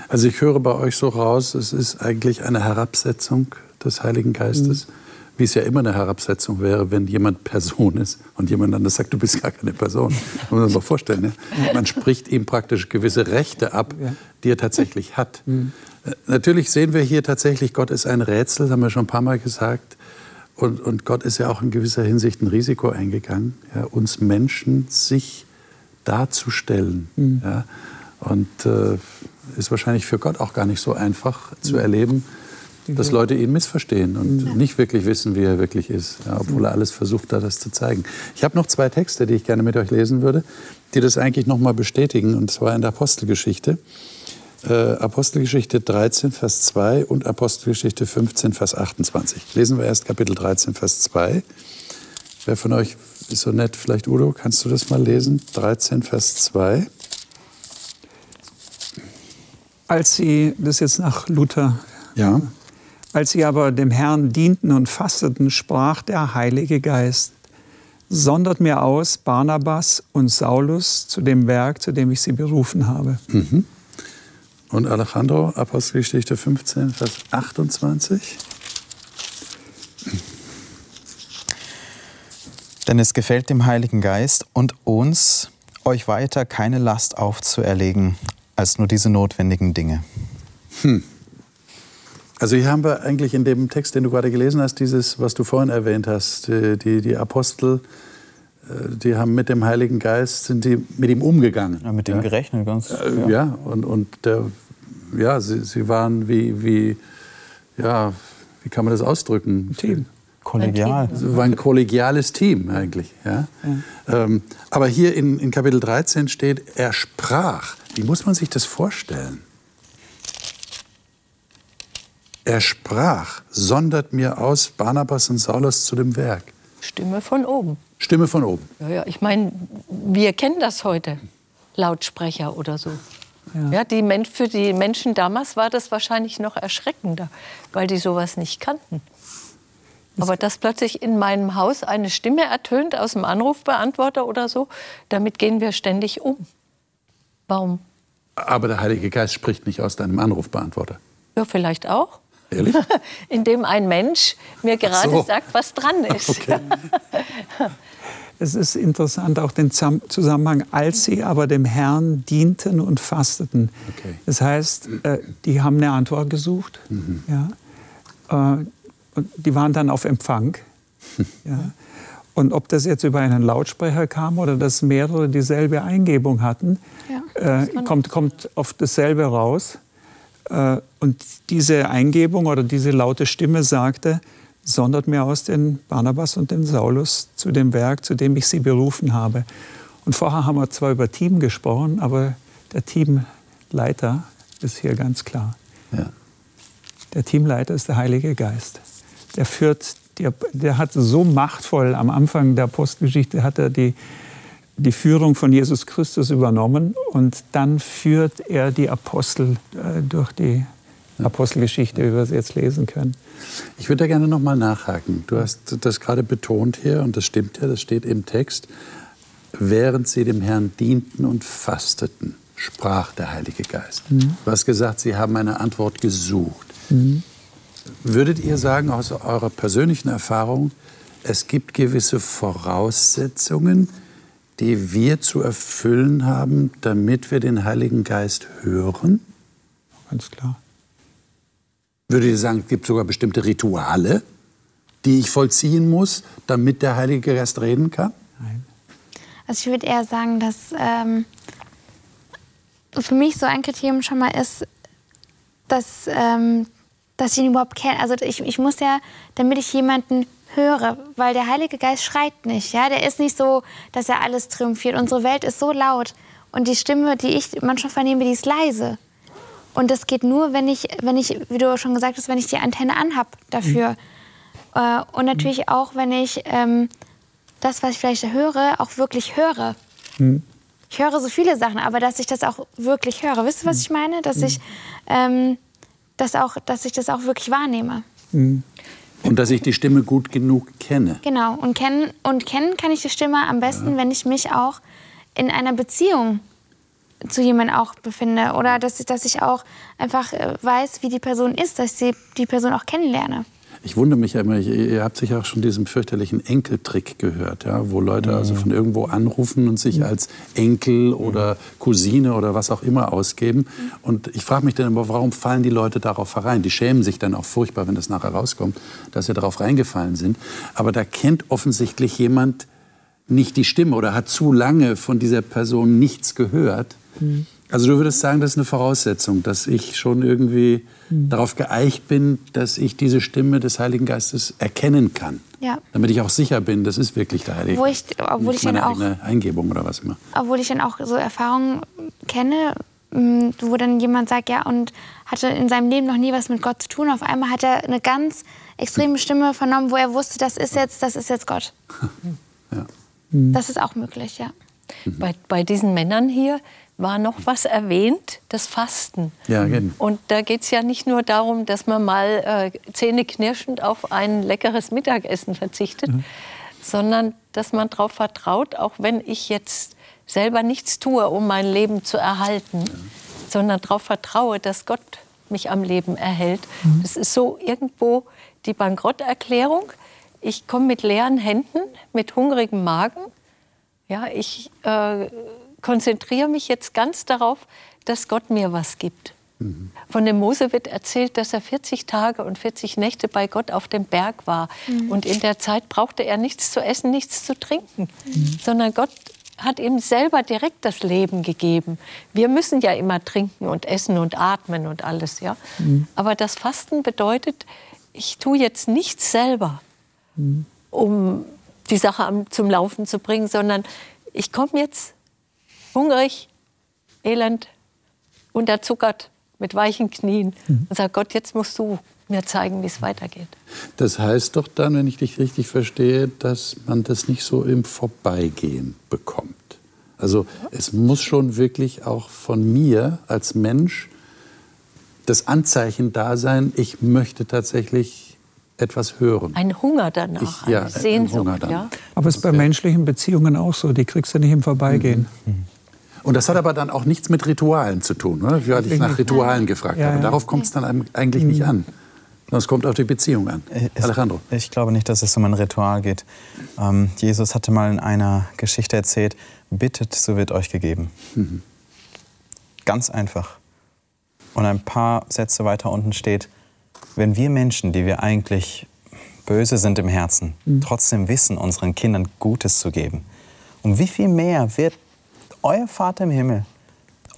[SPEAKER 1] Also ich höre bei euch so raus, es ist eigentlich eine Herabsetzung des Heiligen Geistes, mhm. wie es ja immer eine Herabsetzung wäre, wenn jemand Person ist und jemand anders sagt, du bist gar keine Person. Das muss man sich mal vorstellen. Ne? Man spricht ihm praktisch gewisse Rechte ab, die er tatsächlich hat. Mhm. Natürlich sehen wir hier tatsächlich, Gott ist ein Rätsel, das haben wir schon ein paar Mal gesagt. Und, und Gott ist ja auch in gewisser Hinsicht ein Risiko eingegangen, ja, uns Menschen sich darzustellen. Mhm. Ja. Und äh, ist wahrscheinlich für Gott auch gar nicht so einfach zu mhm. erleben, dass Leute ihn missverstehen und ja. nicht wirklich wissen, wie er wirklich ist, ja, obwohl er alles versucht hat, das zu zeigen. Ich habe noch zwei Texte, die ich gerne mit euch lesen würde, die das eigentlich noch mal bestätigen, und zwar in der Apostelgeschichte äh, Apostelgeschichte 13, Vers 2 und Apostelgeschichte 15, Vers 28. Lesen wir erst Kapitel 13, Vers 2. Wer von euch ist so nett? Vielleicht Udo, kannst du das mal lesen? 13, Vers 2.
[SPEAKER 3] Als sie, das ist jetzt nach Luther,
[SPEAKER 1] ja.
[SPEAKER 3] als sie aber dem Herrn dienten und fasteten, sprach der Heilige Geist, sondert mir aus Barnabas und Saulus zu dem Werk, zu dem ich sie berufen habe.
[SPEAKER 1] Mhm. Und Alejandro, Apostelgeschichte 15, Vers 28.
[SPEAKER 2] Denn es gefällt dem Heiligen Geist und uns, euch weiter keine Last aufzuerlegen, als nur diese notwendigen Dinge.
[SPEAKER 1] Hm. Also hier haben wir eigentlich in dem Text, den du gerade gelesen hast, dieses, was du vorhin erwähnt hast, die, die Apostel, äh, die haben mit dem Heiligen Geist, sind die mit ihm umgegangen.
[SPEAKER 2] Ja, mit dem ja. gerechnet, ganz.
[SPEAKER 1] Äh, ja, ja und, und der, ja, sie, sie waren wie, wie, ja, wie kann man das ausdrücken?
[SPEAKER 2] Team. Kollegial.
[SPEAKER 1] Es war ein kollegiales Team eigentlich. Ja? ja. Ähm, aber hier in, in Kapitel 13 steht, er sprach. Wie muss man sich das vorstellen? Er sprach, sondert mir aus Barnabas und Saulus zu dem Werk.
[SPEAKER 4] Stimme von oben.
[SPEAKER 1] Stimme von oben.
[SPEAKER 4] Ja, ja, ich meine, wir kennen das heute. Lautsprecher oder so. Ja. ja die Men für die Menschen damals war das wahrscheinlich noch erschreckender, weil die sowas nicht kannten. Aber dass plötzlich in meinem Haus eine Stimme ertönt aus dem Anrufbeantworter oder so, damit gehen wir ständig um. Warum?
[SPEAKER 1] Aber der Heilige Geist spricht nicht aus deinem Anrufbeantworter.
[SPEAKER 4] Ja, vielleicht auch.
[SPEAKER 1] Ehrlich?
[SPEAKER 4] Indem ein Mensch mir gerade so. sagt, was dran ist. Okay.
[SPEAKER 3] Es ist interessant auch den Zusammenhang, als sie aber dem Herrn dienten und fasteten. Okay. Das heißt, äh, die haben eine Antwort gesucht. Mhm. Ja. Äh, und die waren dann auf Empfang. ja. Und ob das jetzt über einen Lautsprecher kam oder dass mehrere dieselbe Eingebung hatten, ja, äh, kommt, kommt auf dasselbe raus. Äh, und diese Eingebung oder diese laute Stimme sagte, sondert mir aus den Barnabas und den Saulus zu dem Werk, zu dem ich sie berufen habe. Und vorher haben wir zwar über Team gesprochen, aber der Teamleiter ist hier ganz klar. Ja. Der Teamleiter ist der Heilige Geist. Der führt, der, der hat so machtvoll am Anfang der Postgeschichte hat er die, die Führung von Jesus Christus übernommen und dann führt er die Apostel äh, durch die Apostelgeschichte, wie wir es jetzt lesen können.
[SPEAKER 1] Ich würde da gerne noch mal nachhaken. Du hast das gerade betont hier und das stimmt ja, das steht im Text. Während sie dem Herrn dienten und fasteten, sprach der Heilige Geist. Mhm. Du hast gesagt, sie haben eine Antwort gesucht. Mhm. Würdet ihr sagen, aus eurer persönlichen Erfahrung, es gibt gewisse Voraussetzungen, die wir zu erfüllen haben, damit wir den Heiligen Geist hören?
[SPEAKER 3] Ganz klar.
[SPEAKER 1] Würde ich sagen, es gibt sogar bestimmte Rituale, die ich vollziehen muss, damit der Heilige Geist reden kann? Nein.
[SPEAKER 5] Also ich würde eher sagen, dass ähm, für mich so ein Kriterium schon mal ist, dass, ähm, dass ich ihn überhaupt kenne. Also ich, ich muss ja, damit ich jemanden höre, weil der Heilige Geist schreit nicht. Ja? Der ist nicht so, dass er alles triumphiert. Unsere Welt ist so laut und die Stimme, die ich manchmal vernehme, die ist leise. Und das geht nur, wenn ich, wenn ich, wie du schon gesagt hast, wenn ich die Antenne anhab dafür. Mhm. Äh, und natürlich auch, wenn ich ähm, das, was ich vielleicht höre, auch wirklich höre. Mhm. Ich höre so viele Sachen, aber dass ich das auch wirklich höre. Wisst ihr, was ich meine? Dass, ich, ähm, das auch, dass ich das auch wirklich wahrnehme.
[SPEAKER 1] Und dass ich die Stimme gut genug kenne.
[SPEAKER 5] Genau. Und kennen, und kennen kann ich die Stimme am besten, ja. wenn ich mich auch in einer Beziehung zu jemandem auch befinde oder dass ich, dass ich auch einfach äh, weiß, wie die Person ist, dass ich die Person auch kennenlerne.
[SPEAKER 1] Ich wundere mich ja immer, ihr habt sicher auch schon diesen fürchterlichen Enkeltrick gehört, ja, wo Leute also von irgendwo anrufen und sich als Enkel oder Cousine oder was auch immer ausgeben. Und ich frage mich dann immer, warum fallen die Leute darauf herein? Die schämen sich dann auch furchtbar, wenn das nachher rauskommt, dass sie darauf reingefallen sind. Aber da kennt offensichtlich jemand nicht die Stimme oder hat zu lange von dieser Person nichts gehört Mhm. Also du würdest sagen, das ist eine Voraussetzung, dass ich schon irgendwie mhm. darauf geeicht bin, dass ich diese Stimme des Heiligen Geistes erkennen kann. Ja. Damit ich auch sicher bin, das ist wirklich der Heilige
[SPEAKER 5] Geist. Obwohl ich
[SPEAKER 1] meine
[SPEAKER 5] dann auch,
[SPEAKER 1] Eingebung oder was immer.
[SPEAKER 5] Obwohl ich dann auch so Erfahrungen kenne, mm, wo dann jemand sagt, ja, und hatte in seinem Leben noch nie was mit Gott zu tun. Auf einmal hat er eine ganz extreme Stimme vernommen, wo er wusste, das ist jetzt, das ist jetzt Gott. Ja. Das ist auch möglich, ja.
[SPEAKER 4] Bei, bei diesen Männern hier war noch was erwähnt, das Fasten.
[SPEAKER 1] Ja, genau.
[SPEAKER 4] Und da geht es ja nicht nur darum, dass man mal äh, zähneknirschend auf ein leckeres Mittagessen verzichtet, mhm. sondern dass man darauf vertraut, auch wenn ich jetzt selber nichts tue, um mein Leben zu erhalten, ja. sondern darauf vertraue, dass Gott mich am Leben erhält. Mhm. Das ist so irgendwo die Bankrotterklärung, ich komme mit leeren Händen, mit hungrigem Magen. Ja, ich äh, konzentriere mich jetzt ganz darauf, dass Gott mir was gibt. Mhm. Von dem Mose wird erzählt, dass er 40 Tage und 40 Nächte bei Gott auf dem Berg war. Mhm. Und in der Zeit brauchte er nichts zu essen, nichts zu trinken, mhm. sondern Gott hat ihm selber direkt das Leben gegeben. Wir müssen ja immer trinken und essen und atmen und alles, ja. Mhm. Aber das Fasten bedeutet, ich tue jetzt nichts selber, mhm. um die Sache zum Laufen zu bringen, sondern ich komme jetzt hungrig, elend, unterzuckert mit weichen Knien mhm. und sage, Gott, jetzt musst du mir zeigen, wie es weitergeht.
[SPEAKER 1] Das heißt doch dann, wenn ich dich richtig verstehe, dass man das nicht so im Vorbeigehen bekommt. Also es muss schon wirklich auch von mir als Mensch das Anzeichen da sein, ich möchte tatsächlich etwas hören.
[SPEAKER 4] Ein Hunger danach, ich, ja, eine Sehnsucht. Ein Hunger ja?
[SPEAKER 3] Aber es ist bei menschlichen Beziehungen auch so, die kriegst du nicht im Vorbeigehen. Mhm.
[SPEAKER 1] Und das hat aber dann auch nichts mit Ritualen zu tun, ne? weil ich nach Ritualen gefragt ja, habe. Darauf kommt es dann eigentlich nicht an. Sondern es kommt auf die Beziehung an.
[SPEAKER 2] Es, Alejandro. Ich glaube nicht, dass es um ein Ritual geht. Ähm, Jesus hatte mal in einer Geschichte erzählt, bittet, so wird euch gegeben. Mhm. Ganz einfach. Und ein paar Sätze weiter unten steht, wenn wir Menschen, die wir eigentlich böse sind im Herzen, mhm. trotzdem wissen, unseren Kindern Gutes zu geben, um wie viel mehr wird euer Vater im Himmel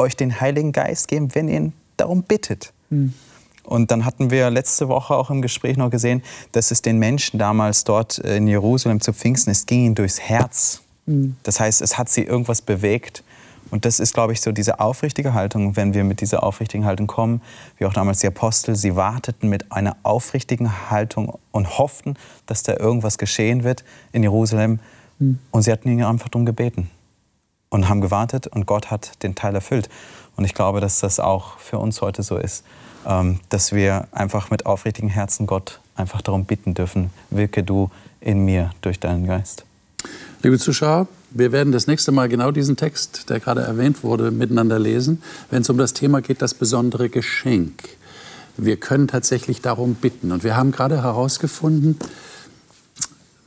[SPEAKER 2] euch den Heiligen Geist geben, wenn ihr ihn darum bittet. Mhm. Und dann hatten wir letzte Woche auch im Gespräch noch gesehen, dass es den Menschen damals dort in Jerusalem zu Pfingsten, es ging ihnen durchs Herz. Mhm. Das heißt, es hat sie irgendwas bewegt. Und das ist, glaube ich, so diese aufrichtige Haltung. Wenn wir mit dieser aufrichtigen Haltung kommen, wie auch damals die Apostel, sie warteten mit einer aufrichtigen Haltung und hofften, dass da irgendwas geschehen wird in Jerusalem. Mhm. Und sie hatten ihn einfach darum gebeten und haben gewartet und Gott hat den Teil erfüllt. Und ich glaube, dass das auch für uns heute so ist, ähm, dass wir einfach mit aufrichtigen Herzen Gott einfach darum bitten dürfen, wirke du in mir durch deinen Geist.
[SPEAKER 1] Liebe Zuschauer, wir werden das nächste Mal genau diesen Text, der gerade erwähnt wurde, miteinander lesen, wenn es um das Thema geht, das besondere Geschenk. Wir können tatsächlich darum bitten. Und wir haben gerade herausgefunden,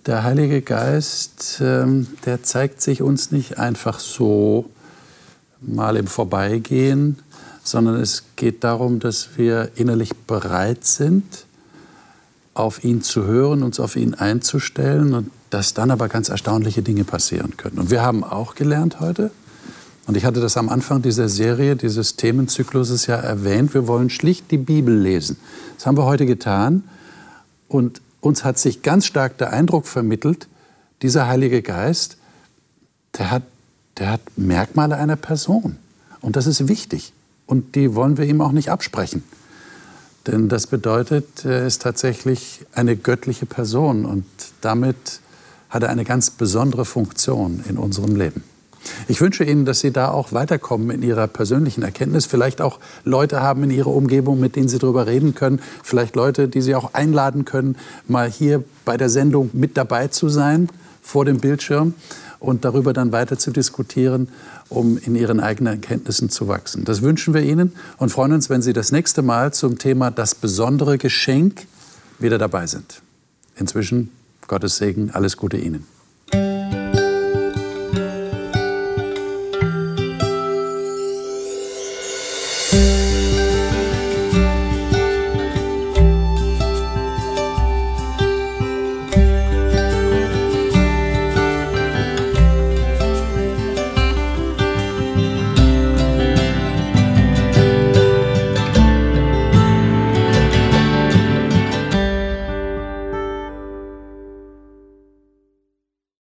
[SPEAKER 1] der Heilige Geist, ähm, der zeigt sich uns nicht einfach so mal im Vorbeigehen, sondern es geht darum, dass wir innerlich bereit sind, auf ihn zu hören, uns auf ihn einzustellen und dass dann aber ganz erstaunliche Dinge passieren können. Und wir haben auch gelernt heute, und ich hatte das am Anfang dieser Serie, dieses Themenzykluses ja erwähnt, wir wollen schlicht die Bibel lesen. Das haben wir heute getan. Und uns hat sich ganz stark der Eindruck vermittelt, dieser Heilige Geist, der hat, der hat Merkmale einer Person. Und das ist wichtig. Und die wollen wir ihm auch nicht absprechen. Denn das bedeutet, er ist tatsächlich eine göttliche Person und damit hat er eine ganz besondere Funktion in unserem Leben. Ich wünsche Ihnen, dass Sie da auch weiterkommen in Ihrer persönlichen Erkenntnis. Vielleicht auch Leute haben in Ihrer Umgebung, mit denen Sie darüber reden können. Vielleicht Leute, die Sie auch einladen können, mal hier bei der Sendung mit dabei zu sein, vor dem Bildschirm und darüber dann weiter zu diskutieren, um in Ihren eigenen Erkenntnissen zu wachsen. Das wünschen wir Ihnen und freuen uns, wenn Sie das nächste Mal zum Thema das besondere Geschenk wieder dabei sind. Inzwischen Gottes Segen, alles Gute Ihnen.